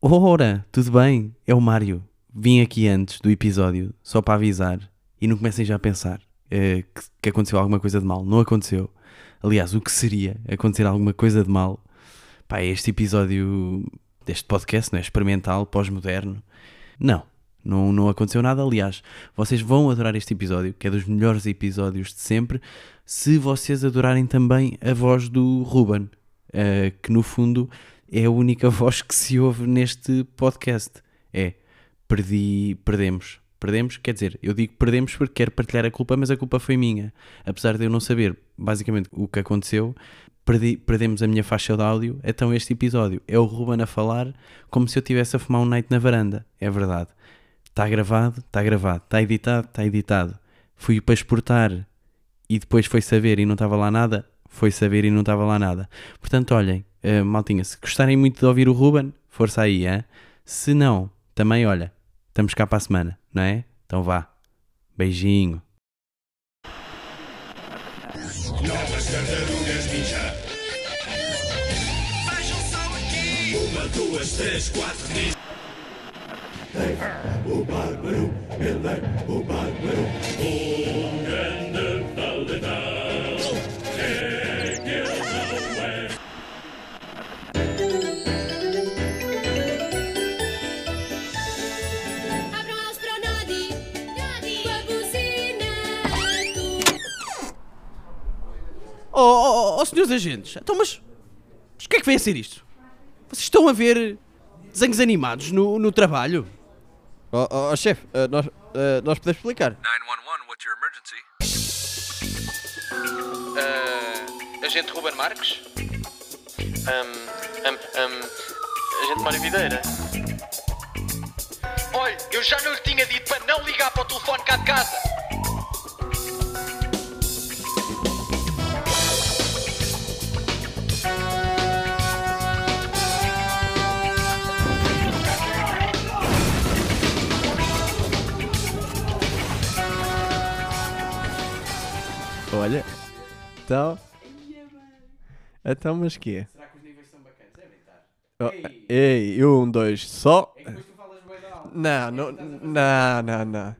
Ora, tudo bem? É o Mário. Vim aqui antes do episódio, só para avisar, e não comecem já a pensar eh, que, que aconteceu alguma coisa de mal. Não aconteceu. Aliás, o que seria acontecer alguma coisa de mal? Pá, é este episódio deste podcast, não é? Experimental, pós-moderno. Não, não, não aconteceu nada. Aliás, vocês vão adorar este episódio, que é dos melhores episódios de sempre, se vocês adorarem também a voz do Ruben, eh, que no fundo é a única voz que se ouve neste podcast. É, perdi, perdemos. Perdemos, quer dizer, eu digo perdemos porque quero partilhar a culpa, mas a culpa foi minha. Apesar de eu não saber basicamente o que aconteceu, perdi, perdemos a minha faixa de áudio. Então este episódio é o Ruben a falar como se eu estivesse a fumar um night na varanda. É verdade. Está gravado, está gravado. Está editado, está editado. Fui para exportar e depois foi saber e não estava lá nada. Foi saber e não estava lá nada. Portanto, olhem, uh, maltinha, se gostarem muito de ouvir o Ruben, força aí, hein? Se não, também, olha, estamos cá para a semana, não é? Então vá. Beijinho. O bárbaro, ele é o bárbaro. Grande. Oh, oh, senhores agentes, então mas, mas o que é que vem a ser isto? Vocês estão a ver desenhos animados no, no trabalho? Oh, oh, oh, chefe, eh, nós, eh, nós podemos explicar. 911, what's your emergency? Uh, agente Ruben Marques? Um, um, um, agente Mário Videira? Olha, eu já não lhe tinha dito para não ligar para o telefone cá de casa. Olha, então. Então, mas que é? Será que os níveis são bacanas? Estar. Oh, ei, um, dois, só. É que depois tu falas bem alta. Não, não, não, não, não.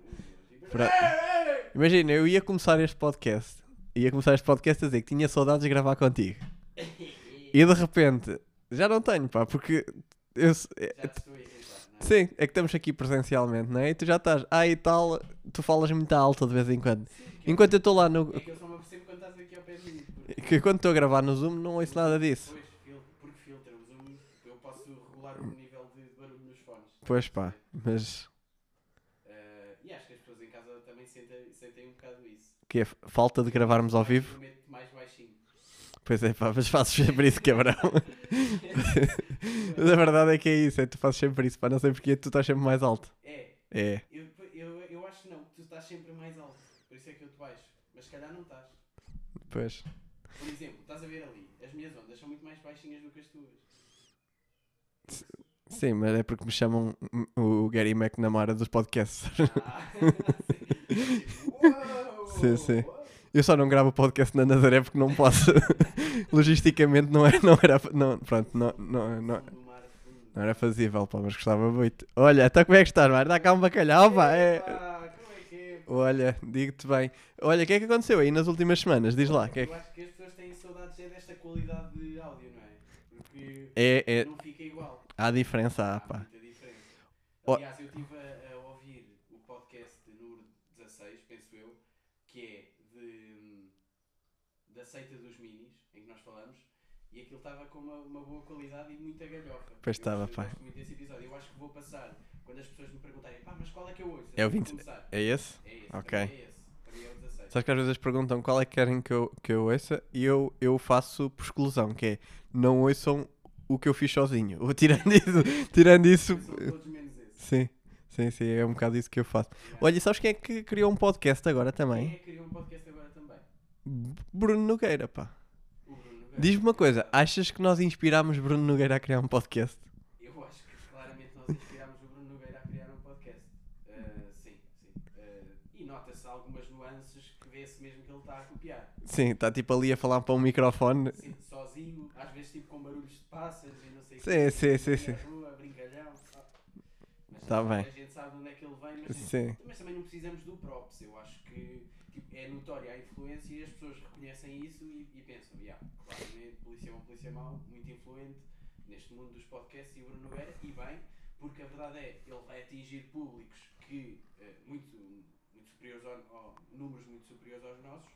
Imagina, eu ia começar este podcast. Ia começar este podcast a dizer que tinha saudades de gravar contigo. E de repente, já não tenho, pá, porque. Eu, s- é- Já sim, é que estamos aqui presencialmente, não é? E tu já estás, ah e tal, tu falas muito alto de vez em quando. Enquanto eu estou lá no. É que eu só me apercebo quando estás aqui ao pé de mim. Porque, Que quando estou a gravar no Zoom não ouço nada disso. fil- porque filtra o zoom, eu posso regular o nível de barulho nos fones. Pois pá, mas. Eh, e acho que as pessoas em casa também sentem, sentem um bocado isso. Que é falta de gravarmos ao vivo? Eu meto mais baixinho. Pois é, pá, mas fazes sempre isso, cabrão. mas a verdade é que é isso, é que tu fazes sempre isso, pá, não sei porque tu estás sempre mais alto. É, É, eu, eu, eu acho que não, tu estás sempre mais alto. Por isso é que eu te baixo. Mas se calhar não estás. pois. Por exemplo, estás a ver ali, as minhas ondas são muito mais baixinhas do que as tuas. Sim, mas é porque me chamam o Gary McNamara dos podcasts. Ah, sim. Uou, Sim, sim. uou. Eu só não gravo podcast na Nazaré porque não posso. Logisticamente não, é, não era. Não, pronto, não, não, não, não era fazível, pá, mas gostava muito. Olha, então como é que estás, mano? Dá cá um bacalhau, pá. É... Como é que é? Olha, digo-te bem. Olha, o que é que aconteceu aí nas últimas semanas? Diz lá. Que é, Eu acho que as pessoas têm saudades é desta qualidade de áudio, não é? Porque é, é, não fica igual. há diferença, há, Há pá. muita diferença. Aliás, eu estive a, a ouvir o podcast número 16, penso eu, que é de, da seita dos minis, em que nós falamos, e aquilo estava com uma, uma boa qualidade e muita galhofa. Pois estava, pá. gosto muito desse episódio. Eu acho que vou passar, quando as pessoas me perguntarem, pá, mas qual é que eu ouço? É o Vou 20 começar. É esse? É esse, Ok. é esse. É o 16. Sabes que às vezes perguntam qual é que querem que eu, que eu ouça e eu, eu faço por exclusão, que é não ouçam o que eu fiz sozinho. Ou tirando isso, tirando isso. São todos menos esse. Sim, sim, sim, é um bocado isso que eu faço. Olha, e sabes quem é que criou um podcast agora Quem também? é que criou um podcast agora também? Bruno Nogueira, pá. Diz-me uma coisa, achas que nós inspirámos Bruno Nogueira a criar um podcast? Eu acho que claramente nós inspirámos o Bruno Nogueira a criar um podcast. Ah, sim, sim. Ah, e nota-se algumas nuances que vê-se mesmo que ele está a copiar. Sim, está tipo ali a falar para um microfone. Sim, sozinho, às vezes tipo com barulhos de pássaros e não sei o Sim, quê, sim, sim, na sim. rua, brincalhão. Tá bem. A gente sabe de onde é que ele vem, mas, Sim. mas também não precisamos do props. Eu acho que tipo, é notória a influência e as pessoas reconhecem isso e, e pensam, yeah, claramente, polícia bom, polícia mau, muito influente neste mundo dos podcasts e Bruno Nogueira, e bem, porque a verdade é, ele vai atingir públicos que, eh, muito, muito superiores ao, números muito superiores aos nossos,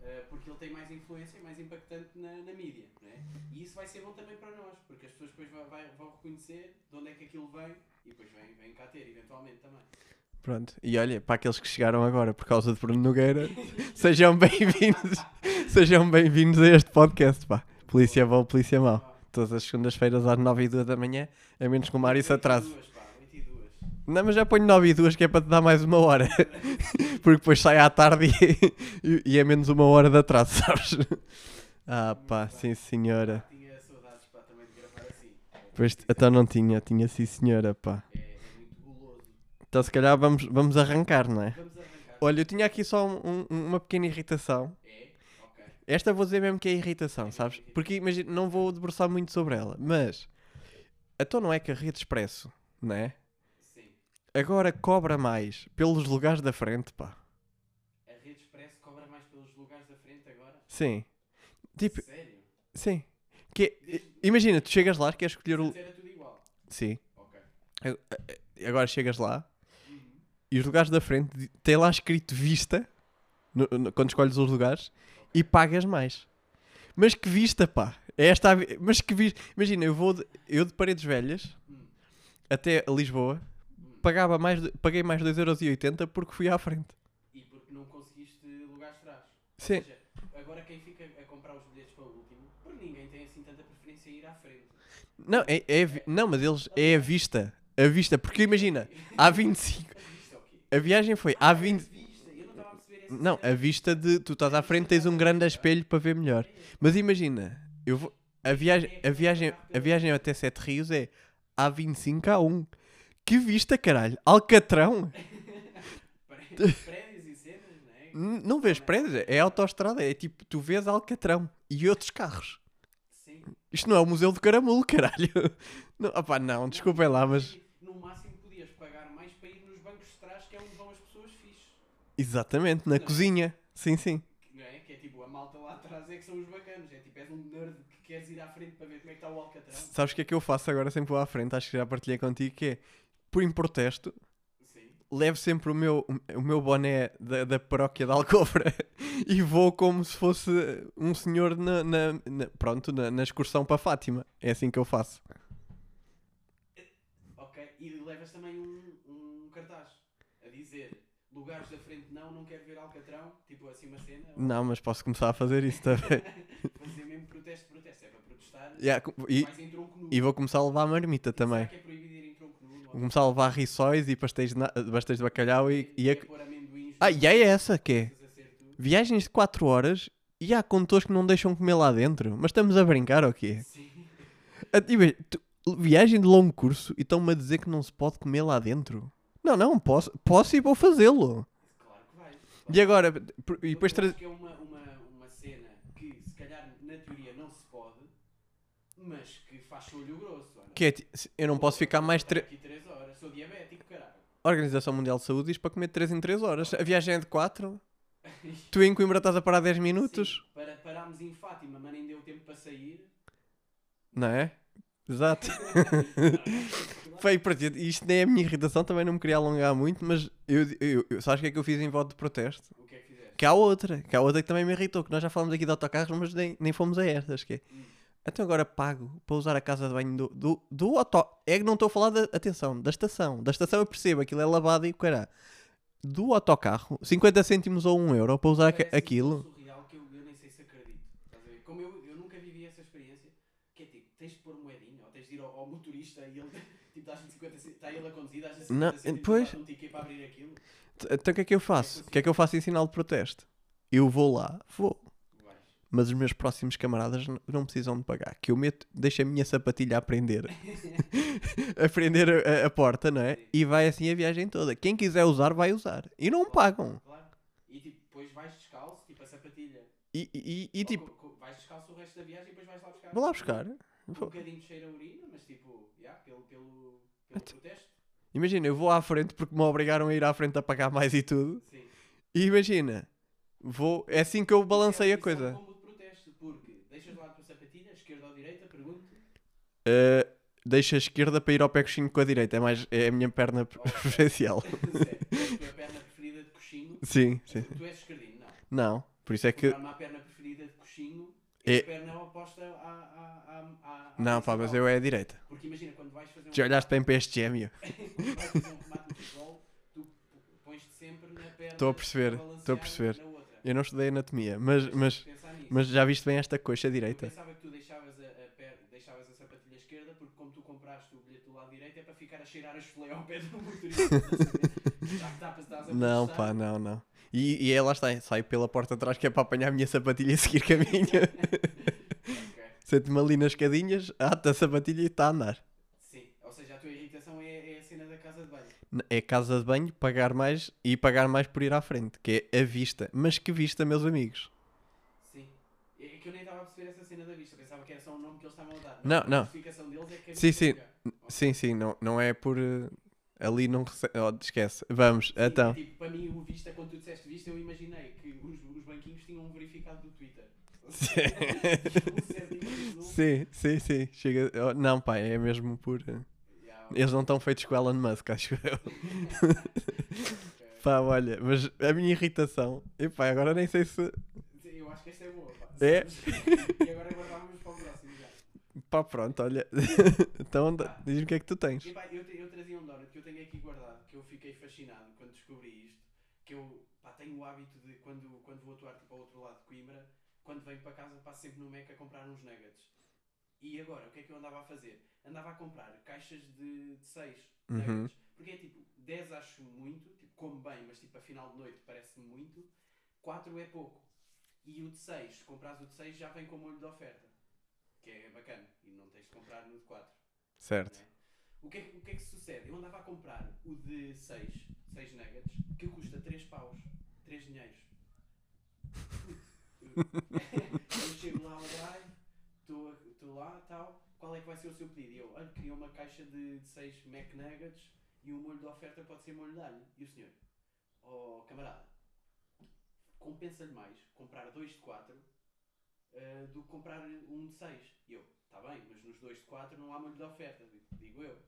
eh, porque ele tem mais influência e mais impactante na, na mídia, não é? E isso vai ser bom também para nós, porque as pessoas depois vai- vai- vão reconhecer de onde é que aquilo vem e depois vem, vem cá ter, eventualmente também. Pronto. E olha, para aqueles que chegaram agora por causa de Bruno Nogueira, sejam bem-vindos. sejam bem-vindos a este podcast, pá. Polícia bom, polícia mau. Todas as segundas-feiras às 9 e 2 da manhã, a menos que o Mário se atrase. 8 2, pá, 8 2. Não, mas já ponho 9 e 2 que é para te dar mais uma hora. Porque depois sai à tarde e, e- e é menos uma hora de atraso, sabes? Ah, pá, sim senhora. Tinha saudades pá, também de gravar assim. Pois, então não tinha, tinha sim senhora, pá. É, é muito guloso. Então se calhar vamos, vamos arrancar, não é? Vamos arrancar. Olha, eu tinha aqui só um- um- uma pequena irritação. É? Ok. Esta vou dizer mesmo que é irritação, sabes? Porque imagina, não vou debruçar muito sobre ela, mas então não é que a Rede Expresso, não é? Sim. Agora cobra mais pelos lugares da frente, pá. A Rede Expresso cobra mais pelos lugares da frente agora? Sim. Tipo, Sério? sim. Que, é- imagina, tu chegas lá, queres escolher o. Era tudo igual. Sim. Ok. Agora chegas lá e os lugares da frente tem lá escrito vista no- no- quando escolhes os lugares e pagas mais. Mas que vista, pá! É esta Mas que vista. Imagina, eu vou de, eu de Paredes Velhas até Lisboa pagava mais, paguei mais 2,80€ porque fui à frente. E porque não conseguiste lugares de trás. Sim. Ou seja, agora quem fica a comprar os bilhetes para o último, porque ninguém tem assim tanta preferência em ir à frente. Não, é, é não, mas eles é a vista. A vista, porque imagina, há 25. Isto é o quê? A viagem foi há 20. Vista, eu não a vista de tu estás à frente, tens um grande espelho para ver melhor. Mas imagina, eu vou, a viagem, a viagem, a viagem até Sete Rios é A25 a 1. Que vista, caralho! Alcatrão! Pré- Prédios e cenas, não é? Não vês prédios, é autoestrada, é tipo, tu vês Alcatrão e outros carros. Sim. Isto não é o Museu do Caramulo, caralho. Não, opá, não, desculpem lá, mas. No máximo podias pagar mais para ir nos bancos de trás, que é onde vão as pessoas fixes. Exatamente, na cozinha. Sim, sim. Não é? Que é tipo, a malta lá atrás é que são os bacanos. É tipo, és um nerd que queres ir à frente para ver como é que está o Alcatrão. Sabes o que é que eu faço agora sempre vou à frente? Acho que já partilhei contigo, que é, por em protesto, Sim. levo sempre o meu, o meu boné da, da paróquia de Alcofra e vou como se fosse um senhor na, na- na- pronto, na, na excursão para Fátima. É assim que eu faço. Ok. E levas também um, lugares da frente não, não quero ver Alcatrão. Tipo assim uma cena. ou Não, mas posso começar a fazer isso também. Fazer mesmo protesto, protesto. É para protestar. Yeah, e, e vou começar a levar a marmita Será também. que é proibido ir em tronco nu? Vou começar a levar rissóis e pastéis de, na- pastéis de bacalhau e, e a... pôr amendoins Ah, e é essa que é? a. Viagens de 4 horas e há condutores que não deixam comer lá dentro. Mas estamos a brincar ou quê? Sim. Ah, e bem, tu- viagem de longo curso e estão-me a dizer que não se pode comer lá dentro? Não, não, posso, posso e vou fazê-lo. Claro que vais. E agora, e depois Eu tra... acho que é uma, uma, uma cena que se calhar na teoria não se pode, mas que faz olho grosso. não? que é, eu não posso ficar mais. Tre... aqui 3 horas, sou diabético, caralho. A Organização Mundial de Saúde diz para comer 3 em 3 horas. A viagem é de 4. Tu em Coimbra estás a parar 10 minutos. Sim, para, parámos em Fátima, mas nem deu tempo para sair. Não é? Exato. Foi, pronto, isto nem é a minha irritação, também não me queria alongar muito, mas eu, eu, eu, sabes o que é que eu fiz em voto de protesto? O que é que fizeste? Que há outra, que há outra que também me irritou, que nós já falamos aqui de autocarros, mas nem, nem fomos a estas, que é... Então agora pago para usar a casa de banho do, do, do auto... É que não estou a falar da... Atenção, da estação. Da estação eu percebo, aquilo é lavado e o caralho. Do autocarro, 50 cêntimos ou 1 euro para usar Parece-me aquilo. tão surreal que eu, eu nem sei se acredito. Estás a ver? Como eu, eu nunca vivi essa experiência, que é tipo, tens de pôr moedinha, ou tens de ir ao, ao motorista e ele, tipo, dás-lhe 50 cêntimos, está ele a conduzir, dás-lhe 50 Não, pois. um ticket para abrir aquilo. Então o que é que eu faço? O que é que eu faço em sinal de protesto? Eu vou lá, vou. Mas os meus próximos camaradas não precisam de pagar. Que eu meto, deixo a minha sapatilha a prender. a prender a, a porta, não é? E vai assim a viagem toda. Quem quiser usar, vai usar. E não pagam. Claro. E tipo, depois vais descalço, tipo a sapatilha. E, e, e, Ou tipo, vais descalço o resto da viagem e depois vais lá buscar. vou lá buscar. Um bocadinho de cheiro a urina, mas tipo, yeah, pelo, pelo, pelo protesto. Imagina, eu vou à frente porque me obrigaram a ir à frente a pagar mais e tudo. Sim. E imagina, vou. É assim que eu balancei a Isso é um coisa. de protesto, porque deixas lá a tua sapatilha, esquerda ou direita, pergunto. Uh, deixa a esquerda para ir ao pé coxinho com a direita. É, mais, é a minha perna preferencial. Sério, é a tua perna preferida de coxinho. sim, sim. Tu és esquerdino, não. Não, por isso é que. Uma perna preferida de coxinho É- é a perna oposta à. à, à, à, Não, pá, mas eu é a direita. Porque imagina, quando vais fazer um. Já olhaste bem para este gêmeo? quando vais fazer um remate no futebol, tu pões-te sempre na perna. Estou a perceber, estou a perceber. Eu não estudei anatomia, mas, mas, de mas já viste bem esta coxa Eu direita? pensava que tu deixavas a, a, per- deixavas a sapatilha esquerda porque como tu compraste o bilhete do lado direito é para ficar a cheirar a chulé ao pé do motorista. Não, pá, não, não. E, e ela está, sai pela porta de trás que é para apanhar a minha sapatilha e seguir caminho. Sente-me ali nas escadinhas, ata a sapatilha e está a andar. Sim, ou seja, a tua irritação é, é a cena da casa de banho. É casa de banho, pagar mais e pagar mais por ir à frente, que é a vista. Mas que vista, meus amigos? Sim. É que eu nem estava a perceber essa cena da vista, pensava que era só um nome que eles estavam a dar. Não, a não. justificação deles é que a Sim, é sim. Sim, sim, não, não é por. eh, ali não recebe. Oh, esquece. Vamos, Sim, então. Tipo, para mim, o vista, quando tu disseste vista, eu imaginei que os, os banquinhos tinham um verificado do Twitter. Sim, sim, sim. Chega... não, pá, é mesmo por. eh, Eles não estão feitos com Elon Musk, acho eu. Pá, olha, mas a minha irritação. Epá, agora nem sei se. Eu acho que esta é boa. Pá. É? E agora guardávamos para o próximo já. Pá, pronto, olha. então anda- diz-me o que é que tu tens. E, pá, eu, te- eu trazia um donut que eu tenho aqui guardado, que eu fiquei fascinado quando descobri isto. Que eu pá, tenho o hábito de, quando, quando vou atuar tipo, ao outro lado de Coimbra, quando venho para casa, passo sempre no Mac a comprar uns nuggets. E agora, o que é que eu andava a fazer? Andava a comprar caixas de 6 Uhum. nuggets. Porque é tipo, 10 acho muito, tipo, como bem, mas tipo, a final de noite parece-me muito. 4 é pouco. E o de 6, se comprares o de 6, já vem com molho de oferta. Que é bacana. E não tens de comprar no de 4. Certo. né? O que, é, que- o que é que sucede? Eu andava a comprar o de 6, 6 nuggets, que custa 3 paus, 3 dinheiros. eu, chego lá ao drive, estou lá, tal, qual é que vai ser o seu pedido? E eu, olha, queria uma caixa de 6 Mac Nuggets e o molho de oferta pode ser molho de alho. E o senhor, oh camarada, compensa-lhe mais comprar 2 de 4 do que comprar um de 6. E eu, está bem, mas nos 2 de 4 não há molho de oferta, digo eu.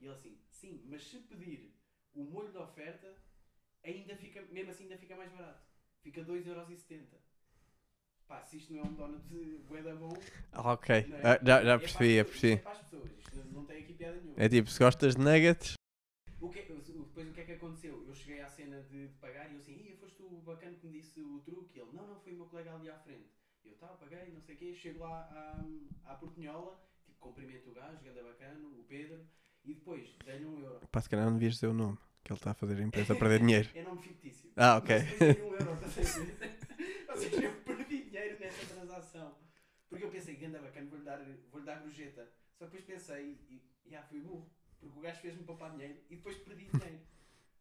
E ele assim, sim, mas se pedir o molho de oferta, ainda fica, mesmo assim ainda fica mais barato. Fica 2,70€. Se isto não é um donut de bué da bom, Ah, ok. não é? Ah, já, É já percebi, isto percebi. É para as pessoas, isto não tem aqui piada nenhuma. É tipo, se gostas de nuggets. O que, o- depois o que é que aconteceu? Eu cheguei à cena de, de pagar e eu assim, Ih, foste o bacana que me disse o truque. E ele, não, não, foi o meu colega ali à frente. Eu, tá, paguei, não sei o quê. Chego lá à, à Portinhola, tipo, cumprimento o gajo, ganda bacana, o Pedro, e depois dei-lhe um euro. Pá, se calhar não devias dizer o nome, que ele está a fazer a empresa perder dinheiro. É nome fictício. Ah, ok. Mas um euro, estás a ver? Ou seja, eu perdi dinheiro nessa transação. Porque eu pensei, ganda bacana, vou-lhe dar, vou dar gorjeta. Só que depois pensei, e já fui burro. Porque o gajo fez-me poupar dinheiro e depois perdi dinheiro.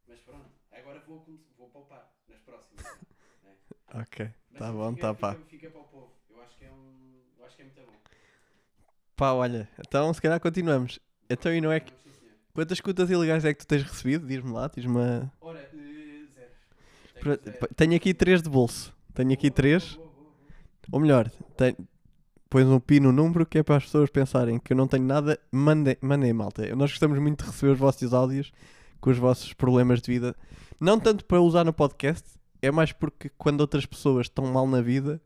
Mas pronto, agora vou, vou poupar nas próximas. né? Ok, Mas tá fica- bom, tá pá. Fica, fica para o povo. Eu acho que é um. Eu acho que é muito bom. Pá, olha, então se calhar continuamos. Então e não é que. Quantas escutas ilegais é que tu tens recebido? Diz-me lá, diz-me. a- Ora, eh, zero. Tenho zero. Tenho aqui três de bolso. Tenho aqui Boa, três. boa, boa. Ou melhor, tem... pões um pi no número que é para as pessoas pensarem que eu não tenho nada. Mandem, mandem malta. Nós gostamos muito de receber os vossos áudios com os vossos problemas de vida. Não tanto para usar no podcast, é mais porque quando outras pessoas estão mal na vida,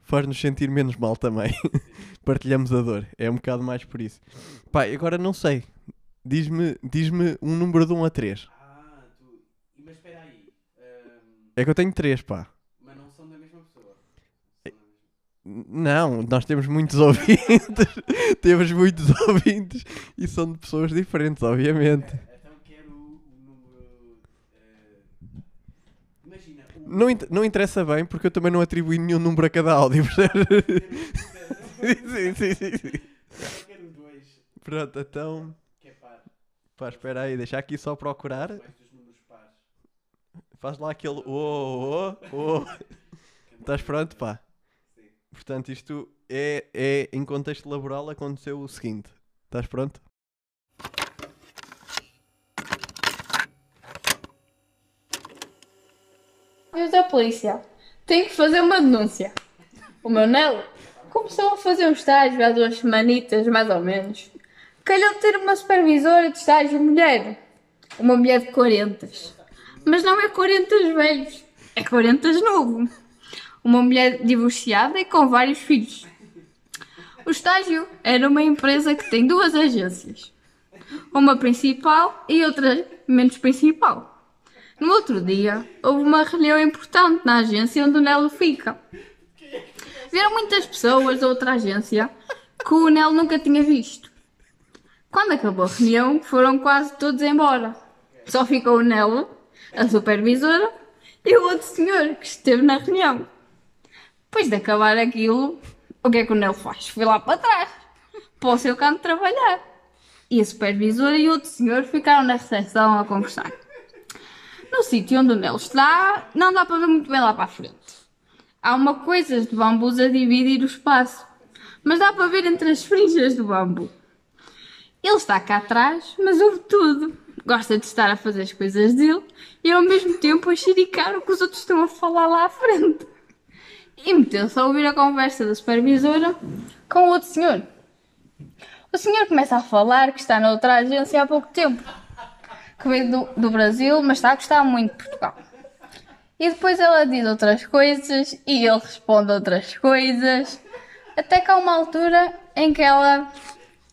faz-nos sentir menos mal também. Partilhamos a dor. É um bocado mais por isso. Pá, agora não sei. Diz-me diz um número de 1 a 3. Ah, tu. Mas espera aí. ahm, É que eu tenho 3, pá. mas não são da mesma pessoa. São da mesma- Não, nós temos muitos ouvintes. temos muitos ouvintes e são de pessoas diferentes, obviamente. É, Então quero o número. eh, imagina. Não, não interessa bem porque eu também não atribuí nenhum número a cada áudio, percebes? sim, sim, sim, sim. Eu quero o 2, Pronto, então. que é par. Pá, espera aí, deixa aqui só procurar. Faz lá aquele. Oh, oh, oh. Estás pronto, pá? Portanto, isto é, é em contexto laboral aconteceu o seguinte. Estás pronto? eu da polícia. Tenho que fazer uma denúncia. O meu Nelo começou a fazer um estágio há duas semanitas, mais ou menos. Calhou ter uma supervisora de estágio mulher. Uma mulher de 40. Mas não é 40 velhos, é 40 novo. Uma mulher divorciada e com vários filhos. O estágio era uma empresa que tem duas agências. Uma principal e outra menos principal. No outro dia, houve uma reunião importante na agência onde o Nelo fica. Vieram muitas pessoas da outra agência que o Nelo nunca tinha visto. Quando acabou a reunião, foram quase todos embora. Só ficou o Nelo, a supervisora e o outro senhor que esteve na reunião. Depois de acabar aquilo, o que é que o Nelo faz? Foi lá para trás, para o seu canto trabalhar. E a supervisora e outro senhor ficaram na recepção a conversar. No sítio onde o Nelo está, não dá para ver muito bem lá para a frente. Há uma coisa de bambus a dividir o espaço, mas dá para ver entre as frinchas do bambu. Ele está cá atrás, mas ouve tudo. Gosta de estar a fazer as coisas dele e ao mesmo tempo a xericar o que os outros estão a falar lá à frente. E meteu-se a ouvir a conversa da supervisora com outro senhor. O senhor começa a falar que está na outra agência há pouco tempo, que veio do, do Brasil, mas está a gostar muito de Portugal. E depois ela diz outras coisas e ele responde outras coisas, até que há uma altura em que ela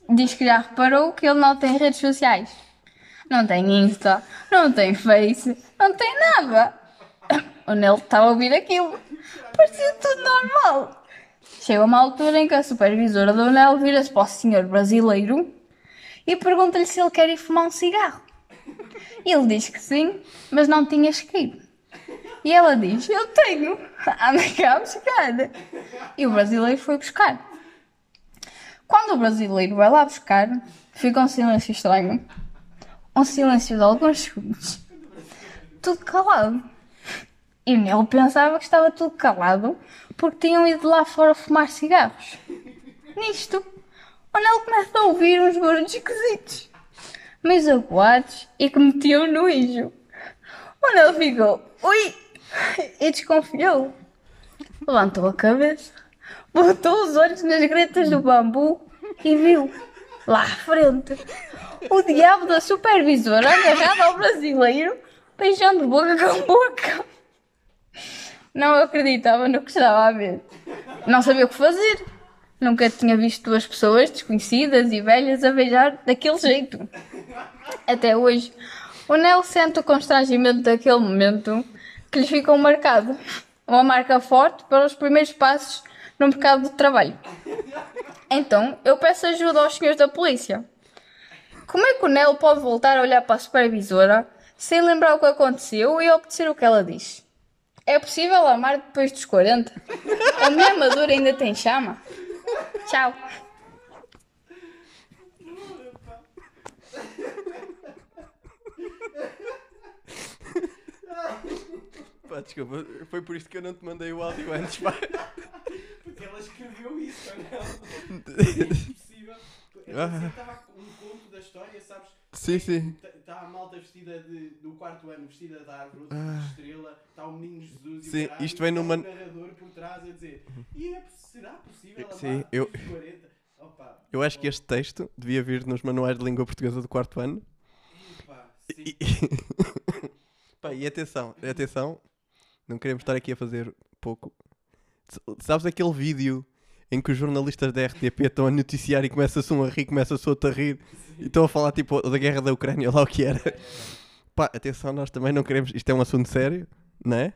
diz que já reparou que ele não tem redes sociais. Não tem Insta, não tem Face, não tem nada. O Nelo estava a ouvir aquilo. Parecia tudo normal. Chega uma altura em que a supervisora do Nelo vira-se para o senhor brasileiro e pergunta-lhe se ele quer ir fumar um cigarro. Ele diz que sim, mas não tinha escrito. E ela diz: Eu tenho, anda cá a buscar. E o brasileiro foi buscar. Quando o brasileiro vai lá buscar, fica um silêncio estranho. Um silêncio de alguns segundos. Tudo calado. E Nelo pensava que estava tudo calado porque tinham ido lá fora fumar cigarros. Nisto, o Nelo começa a ouvir uns barulhos esquisitos, meio aguados e que metiam no ijo. O Nelo ficou, ui, e desconfiou. Levantou a cabeça, botou os olhos nas gretas do bambu e viu, lá à frente, o diabo da supervisora agarrado ao brasileiro, beijando boca com boca. Não acreditava no que estava a ver. Não sabia o que fazer. Nunca tinha visto duas pessoas desconhecidas e velhas a beijar daquele jeito. Até hoje, o Nel sente o constrangimento daquele momento que lhe ficou marcado. Uma marca forte para os primeiros passos no mercado de trabalho. Então, eu peço ajuda aos senhores da polícia. Como é que o Nel pode voltar a olhar para a supervisora sem lembrar o que aconteceu e obedecer o que ela diz? É possível amar depois dos 40? A mulher madura ainda tem chama? Tchau. Pá, desculpa, foi por isto que eu não te mandei o áudio antes, pá. Porque ela escreveu isso, ou não? É impossível. Eu Ah. estava da história, sabes? Sim, sim. Está a malta vestida de, do quarto ano, vestida de árvore, Ah. de estrela, está o menino Jesus e Sim, o caralho, isto vem e tá numa- um narrador por trás a dizer e é, será possível amar Sim, eu- depois dos 40? Opa, Eu acho que este texto devia vir nos manuais de língua portuguesa do quarto ano. opa, sim. E, Pá, e atenção, atenção, não queremos estar aqui a fazer pouco. Sabes aquele vídeo em que os jornalistas da RTP estão a noticiar e começa-se um a rir, começa-se outro a rir e estão a falar tipo da guerra da Ucrânia, lá o que era. Pá, atenção, nós também não queremos. Isto é um assunto sério, não é?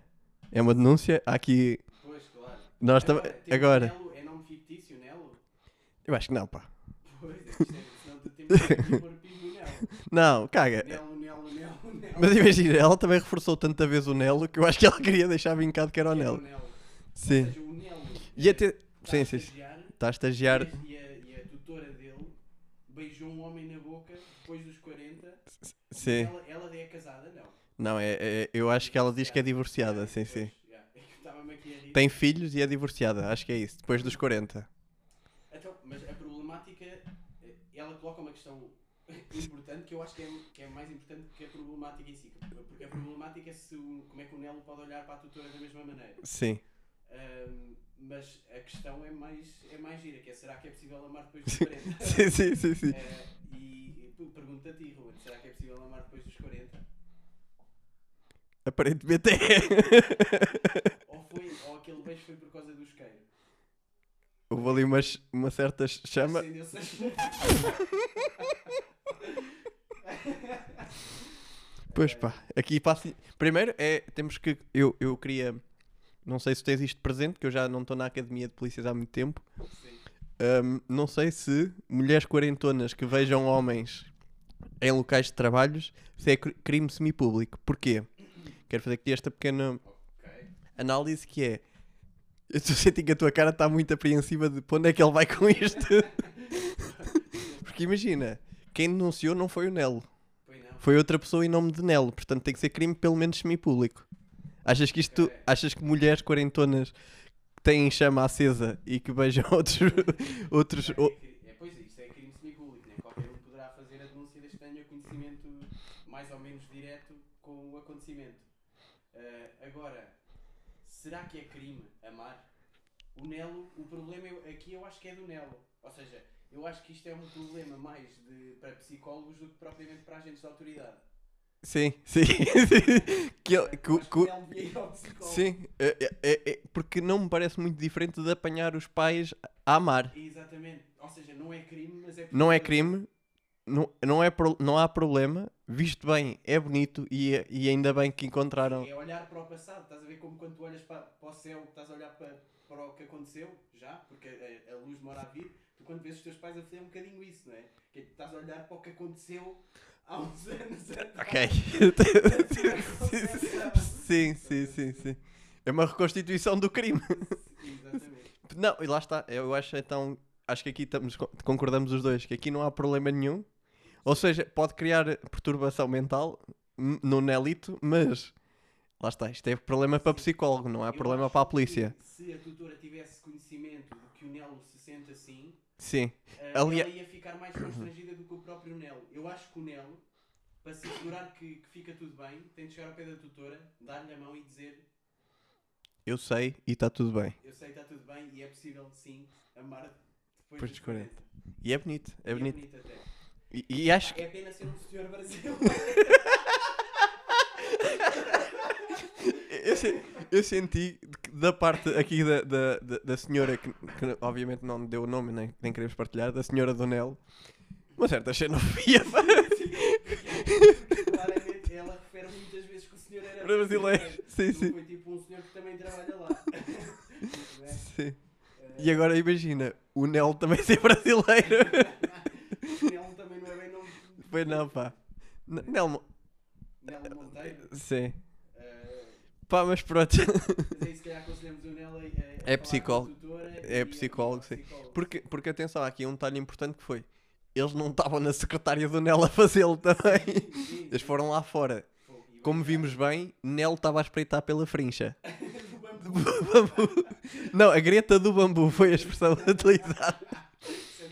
É uma denúncia. Há aqui. Pois, claro. Nós também. temos Agora, Nelo, é nome fictício, Nelo? eu acho que não, pá. Pois, é, é, senão temos Nelo. Não, caga. Nelo, Nelo, Nelo, Nelo. Mas imagina, ela também reforçou tanta vez o Nelo que eu acho que ela queria deixar vincado que era o é Nelo. Ou Sim. seja, o Nelo E até. Está a Sim, sim. estagiar Está a estagiar. E a, e a tutora dele beijou um homem na boca depois dos 40. Sim. Ela, ela é casada? Não. Não, é, é- eu acho que ela diz que é divorciada, sim, sim. Já. É a. Tem filhos e é divorciada, acho que é isso, depois dos 40. Então, mas a problemática, eh, ela coloca uma questão importante que eu acho que é, que é mais importante que a problemática em si. Porque a problemática é se como é que o Nelo pode olhar para a tutora da mesma maneira. Sim. Ahm, mas a questão é mais, é mais gira, que é será que é possível amar depois dos 40? Sim, sim, sim, sim. Eh, e e pergunto a ti, Ruben, será que é possível amar depois dos 40? Aparentemente é. Ou, foi, ou aquele beijo foi por causa do isqueiro? Houve ali umas, uma certa chama. Pois pá, aqui passa. Primeiro é. Temos que. Eu, eu queria. Não sei se tens isto presente, que eu já não estou na academia de polícias há muito tempo. Ahm, não sei se mulheres quarentonas que vejam homens em locais de trabalhos se é cri- crime semipúblico. Porquê? Quero fazer aqui esta pequena análise que é. Eu estou a sentir que a tua cara está muito apreensiva de para onde é que ele vai com isto. Porque imagina, quem denunciou não foi o Nelo, Foi foi outra pessoa em nome de Nelo, portanto tem que ser crime pelo menos semipúblico. Achas que isto, achas que mulheres quarentonas têm chama acesa e que beijam outros, outros É, cri- é, pois é, isto é crime semipúblico, né? qualquer um poderá fazer a denúncia desde que tenha conhecimento mais ou menos direto com o acontecimento. Ah, agora, será que é crime amar? O Nelo, o problema eu- aqui eu acho que é do Nelo. Ou seja, eu acho que isto é um problema mais de, para psicólogos do que propriamente para agentes de autoridade. Sim, sim. sim. que, que, que que psicólogo. sim, é, é- é- é- porque não me parece muito diferente de apanhar os pais a amar. Exatamente. Ou seja, não é crime, mas é Não é possível- crime, não, não, é, pro- não há problema, visto bem, é bonito e, é- e ainda bem que encontraram. É olhar para o passado, estás a ver como quando tu olhas para, para o céu, estás a olhar para, para o que aconteceu, já, porque a, a luz demora a vir, tu quando vês os teus pais a fazer um bocadinho isso, não é? É que estás a olhar para o que aconteceu há uns anos atrás. Ok. Sim, sim, sim, sim. É uma reconstituição do crime. Exatamente. Não, e lá está. Eu acho então. Acho que aqui estamos, concordamos os dois que aqui não há problema nenhum. Ou seja, pode criar perturbação mental no Nelito, mas lá está. Isto é problema para psicólogo, não Eu problema para a polícia. Se a tutora tivesse conhecimento de que o Nelo se sente assim, Sim. eh, Alia- ela ia ficar mais constrangida do que o próprio Nelo. Eu acho que o Nelo, para se assegurar que, que fica tudo bem, tem de chegar ao pé da tutora, dar-lhe a mão e dizer Eu sei e está tudo bem. eu sei que está tudo bem e é possível sim amar depois Depois dos dos 40. E é bonito, é E bonito. até. E, e acho que. É pena ser um senhor brasileiro. Eu, se- eu senti da parte aqui da, da, da, da senhora, que, que obviamente não deu o nome, nem, nem queremos partilhar, da senhora do Nelo, uma certa xenofobia. Claramente ela refere muitas vezes que o senhor era Brasileiro. Sim, sim. Foi tipo um senhor que também trabalha lá. Não é? Sim. E agora imagina, o Nelo também ser brasileiro. Nelo também não é bem nome. Foi não, pá. N- Nelo Monteiro. Sim. Eh, Pá, mas pronto. mas aí se calhar aconselhamos o Nelo a, a, É psicólogo. tutora É psicólogo, sim. psicólogo. Porque, porque atenção, há aqui um detalhe importante que foi. Eles não estavam na secretária do Nelo a fazê-lo também. Sim, Eles foram lá fora. Como vimos bem, Nelo estava a espreitar pela frincha. do bambu. Não, a greta do bambu foi a expressão utilizada.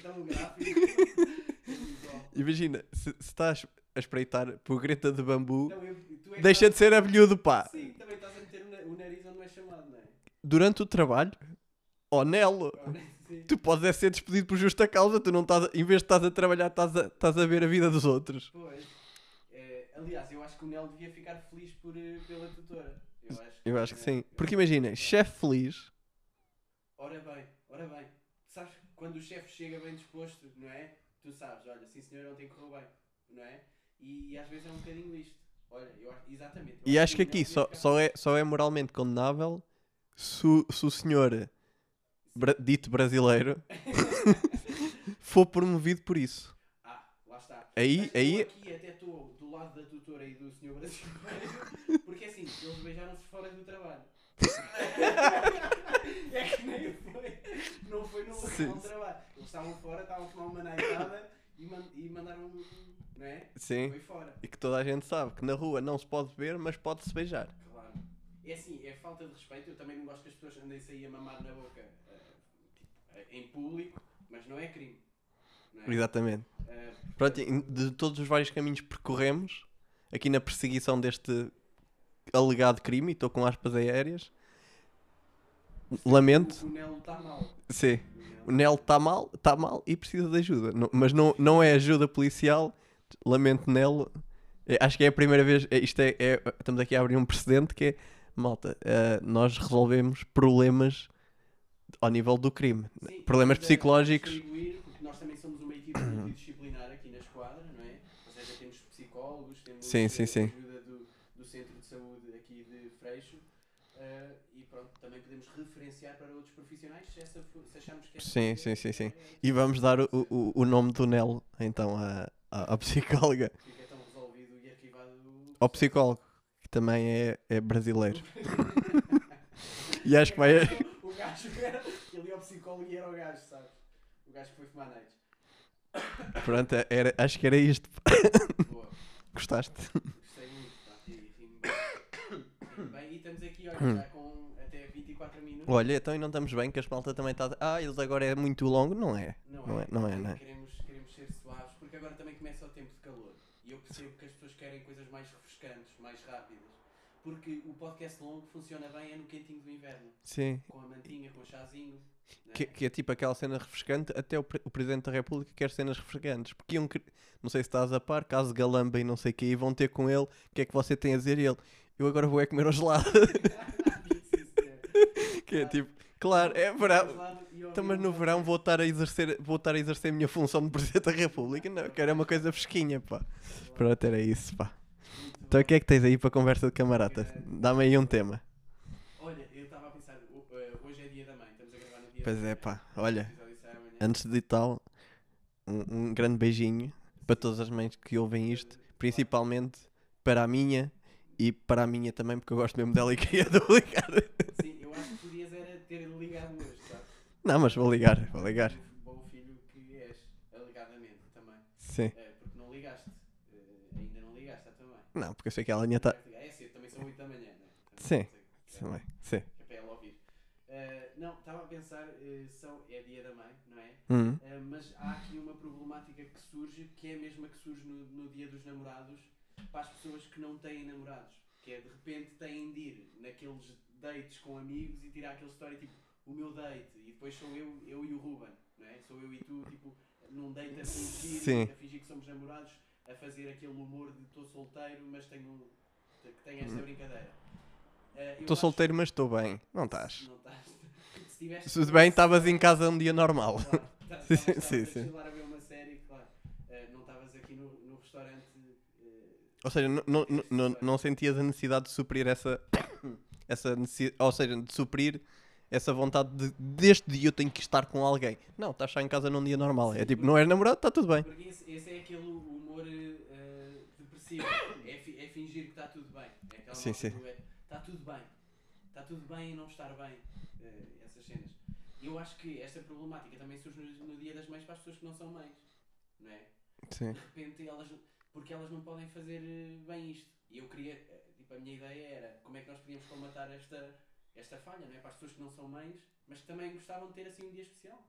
Imagina, se, se estás a espreitar por greta de bambu, Não, eu- é que deixa de ser abelhudo, pá. Sim, também estás a meter o na- o nariz onde não é chamado, não é? Durante o trabalho, ó Nelo, Sim. tu podes é ser despedido por justa causa, tu não estás, em vez de estás a trabalhar, estás a, estás a ver a vida dos outros. Pois. É, aliás, eu acho que o Nel devia ficar feliz por, eh, pela tutora. Eu acho, Eu acho que é, sim. eu Porque imagina, chefe feliz, Ora bem, ora bem. Sabes, quando o chefe chega bem disposto, não é? Tu sabes, olha, sim senhor, ontem correu bem, não é? E, às vezes é um bocadinho isto. Olha, eu acho, exatamente. eu e acho que aqui só, só, é, só é moralmente condenável se, o- se o senhor bra- dito brasileiro for promovido por isso. Ah, lá está. Aí- Mas aí- aqui até estou do lado da tutora e do senhor brasileiro, porque assim, eles beijaram-se fora do trabalho. é que nem foi. Não foi no local de trabalho. Eles estavam fora, estavam a fumar uma naitada e, man- e mandaram. um, Não é? Sim. E que toda a gente sabe que na rua não se pode beber, mas pode-se beijar. Claro. É assim, é falta de respeito. Eu também não gosto que as pessoas andem-se aí a mamar na boca eh, em público, mas não é crime. Não é? Exatamente. Eh, Pronto, de todos os vários caminhos que percorremos, aqui na perseguição deste alegado crime, e estou com aspas aéreas, lamento, o Nelo está mal. sim, o Nel está mal, está mal e precisa de ajuda, Não- mas não, não é ajuda policial, lamento Nelo, É, acho que é a primeira vez, é, isto é, é- estamos aqui a abrir um precedente que é, malta, eh, nós resolvemos problemas ao nível do crime, Sim, problemas mas é psicológicos, porque nós também somos uma equipe multidisciplinar aqui na esquadra, não é? Ou seja, temos psicólogos, temos Sim, sim, sim. ajuda do, do Centro de Saúde aqui de Freixo eh, e pronto, também podemos referenciar para outros profissionais se, essa, se achamos que essa Sim, pessoa sim, sim, sim. é- E vamos dar o, o, o nome do Nelo, então, à, à, à psicóloga. fica tão resolvido e arquivado Ao psicólogo, que também é, é brasileiro. e acho que vai. O gajo era. Ele ia ao psicólogo e era o gajo, sabes? O gajo que foi fumar nights. Pronto, era, acho que era isto. Boa. Gostaste? Gostei muito, pá, e bem. Rimo bem. E estamos aqui, olha, já com até 24 minutos. Olha, então e não estamos bem, que a malta também está. Ah, eles agora é muito longo? Não é. Não é, não é, não é. Queremos, queremos ser suaves, porque agora também começa o tempo de calor. E eu percebo que as pessoas querem coisas mais refrescantes, mais rápidas. Porque o podcast longo funciona bem é no quentinho do inverno. Sim. Com a mantinha, com o chazinho. né? Que, que é tipo aquela cena refrescante, até o, pre- o Presidente da República quer cenas refrescantes. Porque iam, não sei se estás a par, caso galamba e não sei o que, e vão ter com ele, o que é que você tem a dizer? E ele, eu agora vou é comer um gelado. Que é tipo, claro, é verão. Então, mas no verão podcast. vou estar a exercer, vou estar a exercer a minha função de Presidente da República. Não, eu quero é uma coisa fresquinha, pá. Pronto, era isso, pá. Então o que é que tens aí para a conversa de camarada? Dá-me aí um tema. Olha, eu estava a pensar, eh, hoje é dia da mãe, estamos a gravar no dia Pois da é, pá, olha, antes de tal, um, um grande beijinho para todas as mães que ouvem isto, principalmente para a minha e para a minha também, porque eu gosto mesmo dela e queria ligar. Sim, eu acho que podias era ter ligado hoje, sabes? Não, mas vou ligar, vou ligar. Bom filho que és, alegadamente também. Sim. Eh, porque não ligaste. Eh, ainda não ligaste à tua mãe. Não, porque eu sei que ela ainda está. É cedo, também são 8 da manhã, né? Também Sim, não sei, Sim, é para ela ouvir. Eh, não, estava a pensar, eh, são, é dia da mãe, não é? Hum, Eh, mas há aqui uma problemática que surge, que é a mesma que surge no, no dia dos namorados, para as pessoas que não têm namorados. Que é de repente têm de ir naqueles dates com amigos e tirar aquele story tipo o meu date e depois sou eu, eu e o Ruben, não é? Sou eu e tu, tipo, num date a fingir, Sim. a fingir que somos namorados, a fazer aquele humor de estou solteiro, mas tenho, que tenho esta brincadeira. Eh, eu Estou acho- solteiro, mas estou bem. Não estás. Não estás. Se tiveste Se bem, estavas em casa um dia normal. Claro, tá- Sim, estavas- sim, sim. a ver uma série, claro. Eh, não estavas aqui no, no restaurante. eh, Ou seja, não, não, não, não sentias a necessidade de suprir essa. essa necessidade, ou seja, de suprir essa vontade de deste dia eu tenho que estar com alguém. Não, estás só em casa num dia normal. É tipo, não és namorado, está tudo bem. Porque esse, esse é aquele humor eh, depressivo. É, fi- é fingir que está tudo bem. É aquela Sim, sim. do é, Está tudo bem. Está tudo bem e não estar bem. Eh, essas cenas. Eu acho que esta problemática também surge no, no dia das mães para as pessoas que não são mães. Não é? Sim. de repente elas porque elas não podem fazer eh, bem isto e eu queria a minha ideia era como é que nós podíamos colmatar esta esta falha não é? Para as pessoas que não são mães mas que também gostavam de ter assim um dia especial.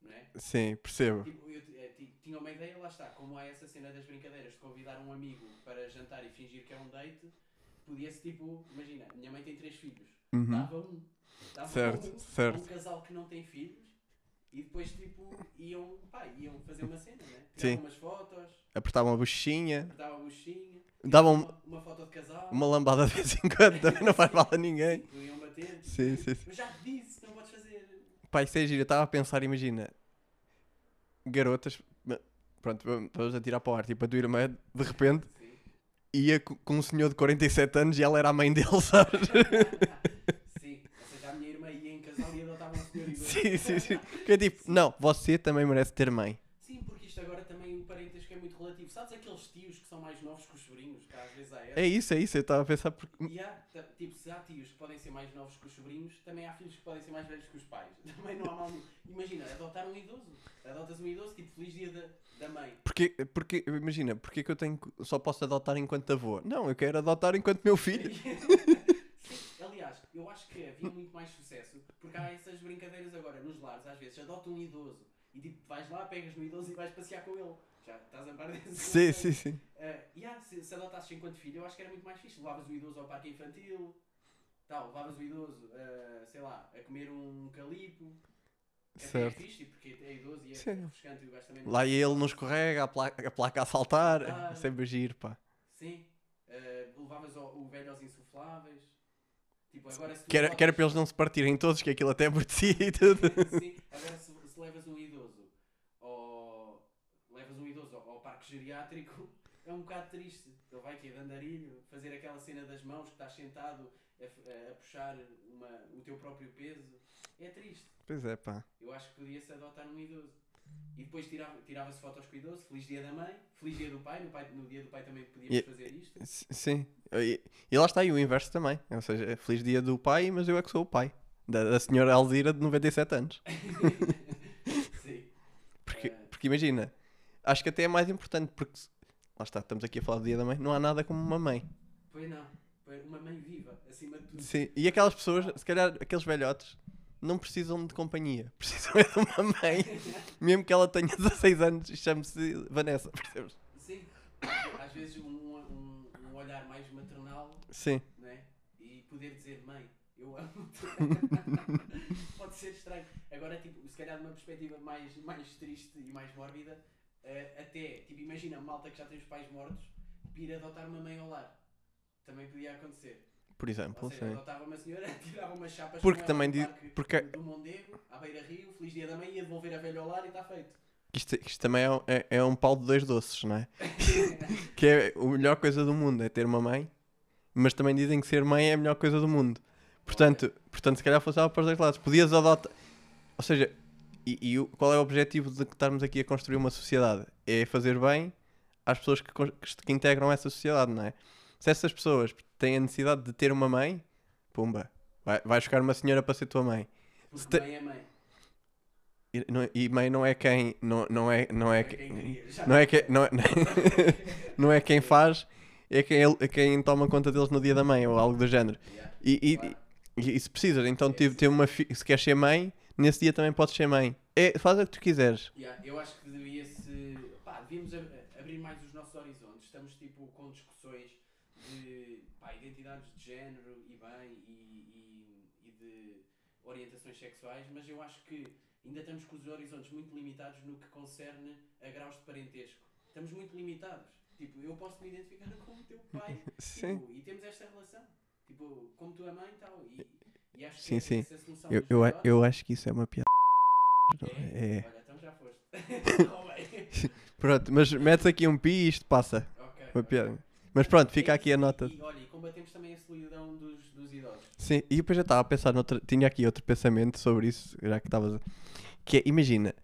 Não é? Sim, percebo. tipo, eu eh, ti- tinha uma ideia lá está como há essa cena das brincadeiras de convidar um amigo para jantar e fingir que é um date podia-se tipo imagina minha mãe tem três filhos. Uhum. dava um. Dava Certo, um, certo. um casal que não tem filhos e depois tipo iam pá, iam fazer uma cena né Sim. tiravam umas fotos. Apertavam a bochechinha, dava a buchinha, Davam- uma, uma foto de casal, uma lambada de vez em quando, também não faz mal a ninguém. Sim, iam bater. Sim, sim, sim. Eu já te disse, não podes fazer. Pá, isso é giro. Eu estava a pensar, imagina, garotas, pronto, vamos- atirar para o ar, tipo a tua irmã, de repente, Sim. ia co- com um senhor de 47 anos e ela era a mãe dele, sabes? Sim, ou seja, a minha irmã ia em casal e adotava um senhor idoso. sim, sim, sim. Que é tipo, não, você também merece ter mãe. Sim, porque isto agora também o parentesco é muito relativo. Sabes aqueles tios que são mais novos que os sobrinhos, que às vezes há essa? É isso, é isso. Eu estava a pensar, porque. E há, tipo, se há tios que podem ser mais novos que os sobrinhos, também há filhos que podem ser mais velhos que os pais. Também não há mal. Imagina, adotar um idoso. Adotas um idoso, tipo, feliz dia da, da mãe. Porque, porque imagina, porque é que eu tenho, só posso adotar enquanto avô? Não, eu quero adotar enquanto meu filho. Sim, aliás, eu acho que havia muito mais sucesso porque há essas brincadeiras agora nos lares, às vezes, adota um idoso e tipo, vais lá, pegas no idoso e vais passear com ele. Já estás a par desse Sim, sim, sim. Uh, yeah, se, se adotasses enquanto filho, eu acho que era muito mais fixe. Levavas o idoso ao parque infantil, tal, levavas o idoso, uh, sei lá, a comer um calipo. É Certo. fixe, porque é idoso e é Sim. refrescante e o gajo também Lá ele não escorrega, a placa, a placa a saltar. Ah. Sempre giro, pá. Sim. Uh, levavas o, o velho aos insufláveis. Tipo, agora se tu Que era, que era para eles não se partirem todos, que aquilo até amortecia e tudo. Sim, agora se, se levas um idoso ao. levas um idoso ao, ao parque geriátrico, é um bocado triste. Ele vai aqui de andarilho, fazer aquela cena das mãos que estás sentado a, a puxar uma, o teu próprio peso. É triste. Pois é, pá. Eu acho que podia-se adotar um idoso. E depois tirava- tirava-se fotos com o idoso, feliz dia da mãe, feliz dia do pai, no, pai, no dia do pai também podíamos E- fazer isto. Sim. E, e lá está, e o inverso também. Ou seja, é feliz dia do pai, mas eu é que sou o pai. Da, da senhora Alzira de 97 anos. Sim. Porque, Eh, porque imagina, acho que até é mais importante, porque lá está, estamos aqui a falar do dia da mãe, não há nada como uma mãe. Pois não. Uma mãe viva, acima de tudo. Sim. E aquelas pessoas, se calhar aqueles velhotes, não precisam de companhia. Precisam é de uma mãe, mesmo que ela tenha 16 anos e chame-se Vanessa, percebes? Sim. Às vezes um, um, um olhar mais maternal Sim. né? e poder dizer mãe, eu amo-te. Pode ser estranho. Agora, tipo, se calhar de uma perspectiva mais, mais triste e mais mórbida, eh, até, tipo, imagina malta que já tem os pais mortos, vir adotar uma mãe ao lar. Também podia acontecer. Por exemplo, Ou seja, sim. adotava uma senhora, tirava umas chapas Porque também no di- parque porque- do Mondego, à beira-rio, feliz dia da mãe, ia devolver a velha ao lar e está feito. Isto, isto também é, um- é, é um pau de dois doces, não é? que é a melhor coisa do mundo, é ter uma mãe, mas também dizem que ser mãe é a melhor coisa do mundo. Portanto, portanto se calhar funcionava para os dois lados. Podias adotar. Ou seja, e, e o- qual é o objetivo de estarmos aqui a construir uma sociedade? É fazer bem às pessoas que, que, integram essa sociedade, não é? Se essas pessoas têm a necessidade de ter uma mãe, pumba, vai, vais buscar uma senhora para ser tua mãe. Porque te- mãe é mãe. E, não- e mãe não é quem. Não, não é, não é, É quem cria. Já não é, que, não, é, não é quem faz, é quem, é quem toma conta deles no dia da mãe ou algo do género. Yeah, E, e, claro. e, e se precisas, então tipo, ter uma se queres ser mãe, nesse dia também podes ser mãe. É, faz o que tu quiseres. Yeah, eu acho que devia-se. Pá, devíamos ab- abrir mais os nossos horizontes. Estamos tipo com discussões de pá, identidades de género e bem e, e, e de orientações sexuais, mas eu acho que ainda estamos com os horizontes muito limitados no que concerne a graus de parentesco. Estamos muito limitados. Tipo, eu posso me identificar como teu pai Sim. tipo, e temos esta relação. Tipo, como tua mãe e tal. E, acho Sim, sim. Eu, eu, a- eu acho que isso é uma piada. é. É. Olha, então já foste. Roubei. Pronto, mas metes aqui um pi e isto passa. Ok, Uma piada. Mas pronto, fica aqui a nota. E, olha, e combatemos também a solidão dos, dos idosos. Sim, e depois já estava a pensar, noutra, tinha aqui outro pensamento sobre isso, já que estavas. a- Que é, imagina,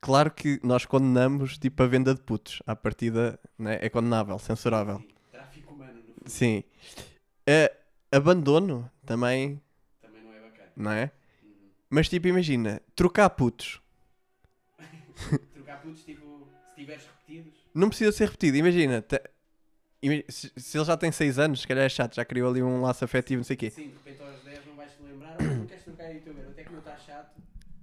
claro que nós condenamos tipo a venda de putos, à partida né, é condenável, censurável. Sim, tráfico humano, no fundo, Sim. Eh, abandono também não é não. Mas tipo, imagina, trocar putos. Trocar putos, tipo, se tiveres repetidos. Não precisa ser repetido, imagina. te- ima- se, se ele já tem 6 anos, se calhar é chato, já criou ali um laço afetivo, não sei o quê. Sim, de repente aos 10 não vais te lembrar. Olha, não queres trocar aí o teu garoto, é que o meu está chato.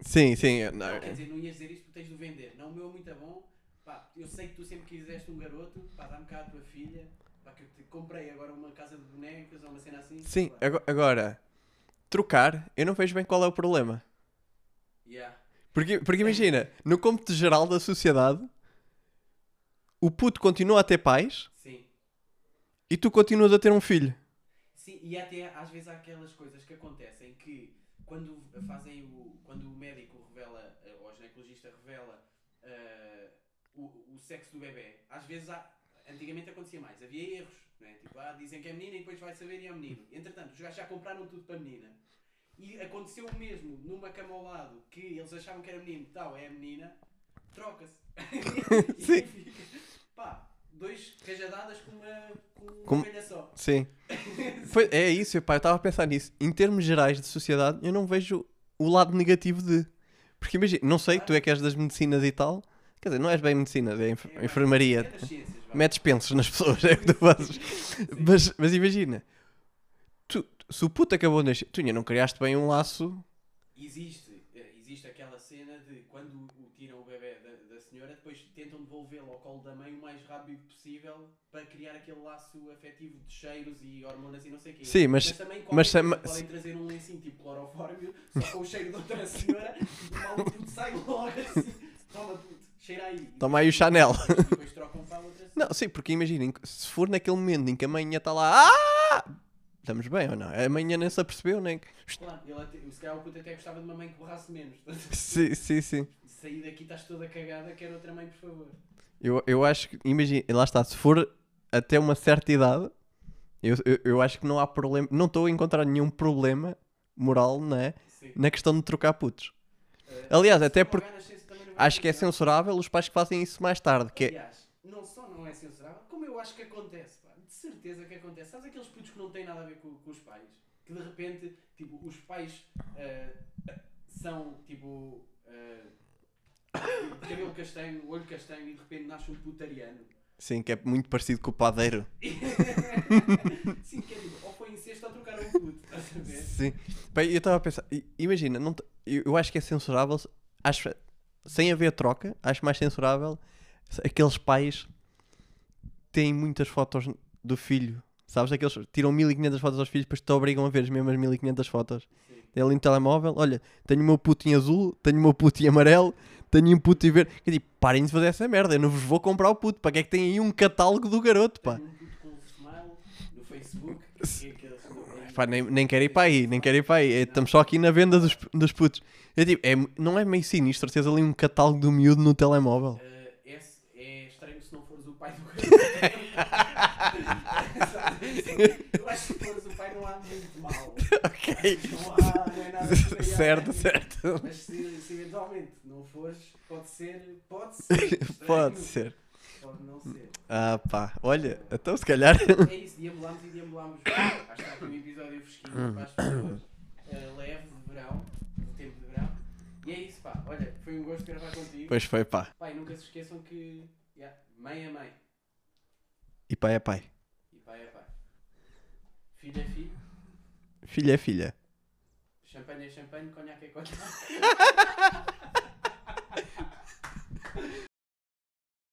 Sim, sim. não, Não, quer dizer, não ias dizer isto porque tens de vender. Não, o meu é muito bom. Pá, eu sei que tu sempre quiseste um garoto. Pá, dá-me cá a tua filha. Pá, que eu te comprei agora uma casa de bonecas ou uma cena assim. Sim, agora, trocar, eu não vejo bem qual é o problema. yeah. Porque, porque imagina, no cômputo geral da sociedade, o puto continua a ter pais Sim. e tu continuas a ter um filho. Sim, e até às vezes há aquelas coisas que acontecem que quando fazem o. quando o médico revela, eh, ou o ginecologista revela eh, o, o sexo do bebê, às vezes há. Antigamente acontecia mais, havia erros, não é? Tipo, ah, dizem que é menina e depois vai saber e é menino. Entretanto, os gajos já compraram tudo para menina. E aconteceu o mesmo numa cama ao lado que eles achavam que era menino, tal, é a menina, troca-se. Sim. fica, pá, dois cajadadas com uma, com uma Com- ovelha só. Sim. Pois, é isso, pá, eu estava a pensar nisso. Em termos gerais de sociedade, eu não vejo o lado negativo de. Porque imagina, não sei, tu é que és das medicinas e tal. Quer dizer, não és bem medicinas, é enf- É enfermaria. é das ciências. Metes pensos nas pessoas, é o que tu fazes. Mas, mas imagina, tu, se o puto acabou de nascer, tu ainda não criaste bem um laço. Existe, eh, existe aquela cena de quando o tiram o bebê da, da senhora, depois tentam devolvê-lo ao colo da mãe o mais rápido possível para criar aquele laço afetivo de cheiros e hormonas e não sei o quê. Sim, mas- também mas qualquer coisa mas- podem trazer um lencinho tipo clorofórmio, só com o cheiro da outra senhora, e o tudo sai logo assim. Toma puto, cheira aí. Toma aí o Chanel. Depois trocam para a outra senhora. Não, sim, porque imaginem, se for naquele momento em que a manhã está lá, ah! Estamos bem ou não? A manhã nem se apercebeu, nem. Claro, ele até, se calhar o puto até gostava de uma mãe que borrasse menos. Sim, sim, sim. Sair daqui estás toda cagada, quero outra mãe, por favor. Eu, eu acho que, imagina, lá está, se for até uma certa idade, eu, eu, eu acho que não há problema, não estou a encontrar nenhum problema moral, é? Sim. Na questão de trocar putos. Eh, Aliás, até porque acho que é censurável os pais que fazem isso mais tarde, que é, Aliás, não só não é censurável, como eu acho que acontece, pá. De certeza que acontece. Sabes aqueles putos que não têm nada a ver com, com os pais? Que de repente, tipo, os pais ah, são, tipo, de cabelo castanho, olho castanho e de repente nasce um putariano. sim, que é muito parecido com o padeiro. Sim, que é tipo, ou foi incesto ou trocaram um puto, estás a ver? Sim. Bem, eu estava a pensar, imagina, não eu, acho que é censurável, acho, sem haver troca, acho mais censurável aqueles pais têm muitas fotos do filho, sabes? Aqueles tiram 1500 fotos aos filhos, depois te obrigam a ver as mesmas 1500 fotos. Tem ali no telemóvel, olha, tenho o meu puto em azul, tenho o meu puto em amarelo, tenho um puto em verde. Eu digo, parem de fazer essa merda, eu não vos vou comprar o puto, para que é que tem aí um catálogo do garoto, pá? Tenho um puto com um smile no Facebook. que é Pá, nem, nem quero ir para aí, nem quero ir para aí. É, Estamos só aqui na venda dos, dos putos. É tipo, é, não é meio sinistro teres ali um catálogo do miúdo no telemóvel. Uh, esse é estranho se não fores o pai do Eu acho que se fores o pai não há muito mal. ok. Não há, não é nada certo, certo. Mas se, se eventualmente não fores, pode ser. Pode ser. Pode ser. Pode não ser. Ah pá, olha, então se calhar. É isso, deambulamos e deambulamos. Acho que está aqui um episódio fresquinho para as pessoas. uh, leve de verão, do tempo de verão. E é isso, pá. Olha, foi um gosto gravar contigo. Pois foi, pá. Pai, nunca se esqueçam que. yeah, mãe é mãe. E pai é pai. E pai é pai. Filho é filho. Filha é filha. Champanhe é champanhe, conhaque é conhaque.